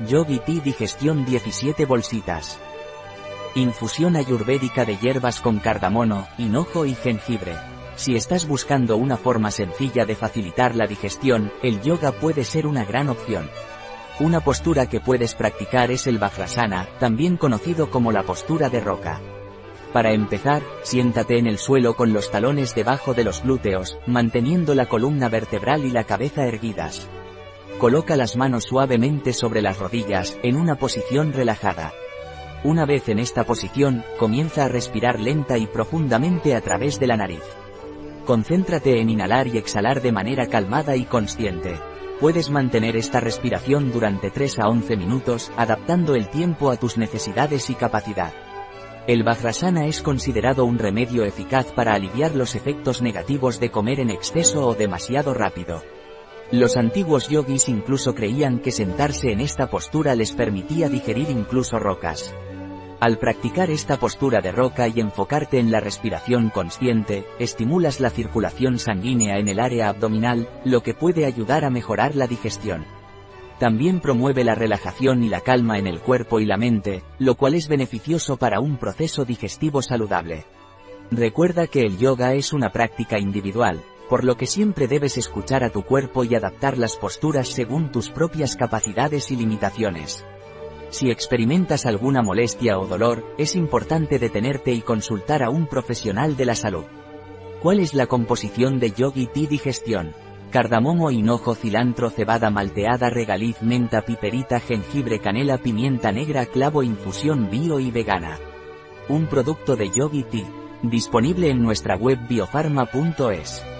Yogi Tea Digestión 17 bolsitas. Infusión ayurvédica de hierbas con cardamomo, hinojo y jengibre. Si estás buscando una forma sencilla de facilitar la digestión, el yoga puede ser una gran opción. Una postura que puedes practicar es el Vajrasana, también conocido como la postura de roca. Para empezar, siéntate en el suelo con los talones debajo de los glúteos, manteniendo la columna vertebral y la cabeza erguidas. Coloca las manos suavemente sobre las rodillas, en una posición relajada. Una vez en esta posición, comienza a respirar lenta y profundamente a través de la nariz. Concéntrate en inhalar y exhalar de manera calmada y consciente. Puedes mantener esta respiración durante 3 a 11 minutos, adaptando el tiempo a tus necesidades y capacidad. El Vajrasana es considerado un remedio eficaz para aliviar los efectos negativos de comer en exceso o demasiado rápido. Los antiguos yogis incluso creían que sentarse en esta postura les permitía digerir incluso rocas. Al practicar esta postura de roca y enfocarte en la respiración consciente, estimulas la circulación sanguínea en el área abdominal, lo que puede ayudar a mejorar la digestión. También promueve la relajación y la calma en el cuerpo y la mente, lo cual es beneficioso para un proceso digestivo saludable. Recuerda que el yoga es una práctica individual, por lo que siempre debes escuchar a tu cuerpo y adaptar las posturas según tus propias capacidades y limitaciones. Si experimentas alguna molestia o dolor, es importante detenerte y consultar a un profesional de la salud. ¿Cuál es la composición de Yogi Tea Digestión? Cardamomo, hinojo, cilantro, cebada malteada, regaliz, menta, piperita, jengibre, canela, pimienta negra, clavo, infusión bio y vegana. Un producto de Yogi Tea. Disponible en nuestra web biofarma.es.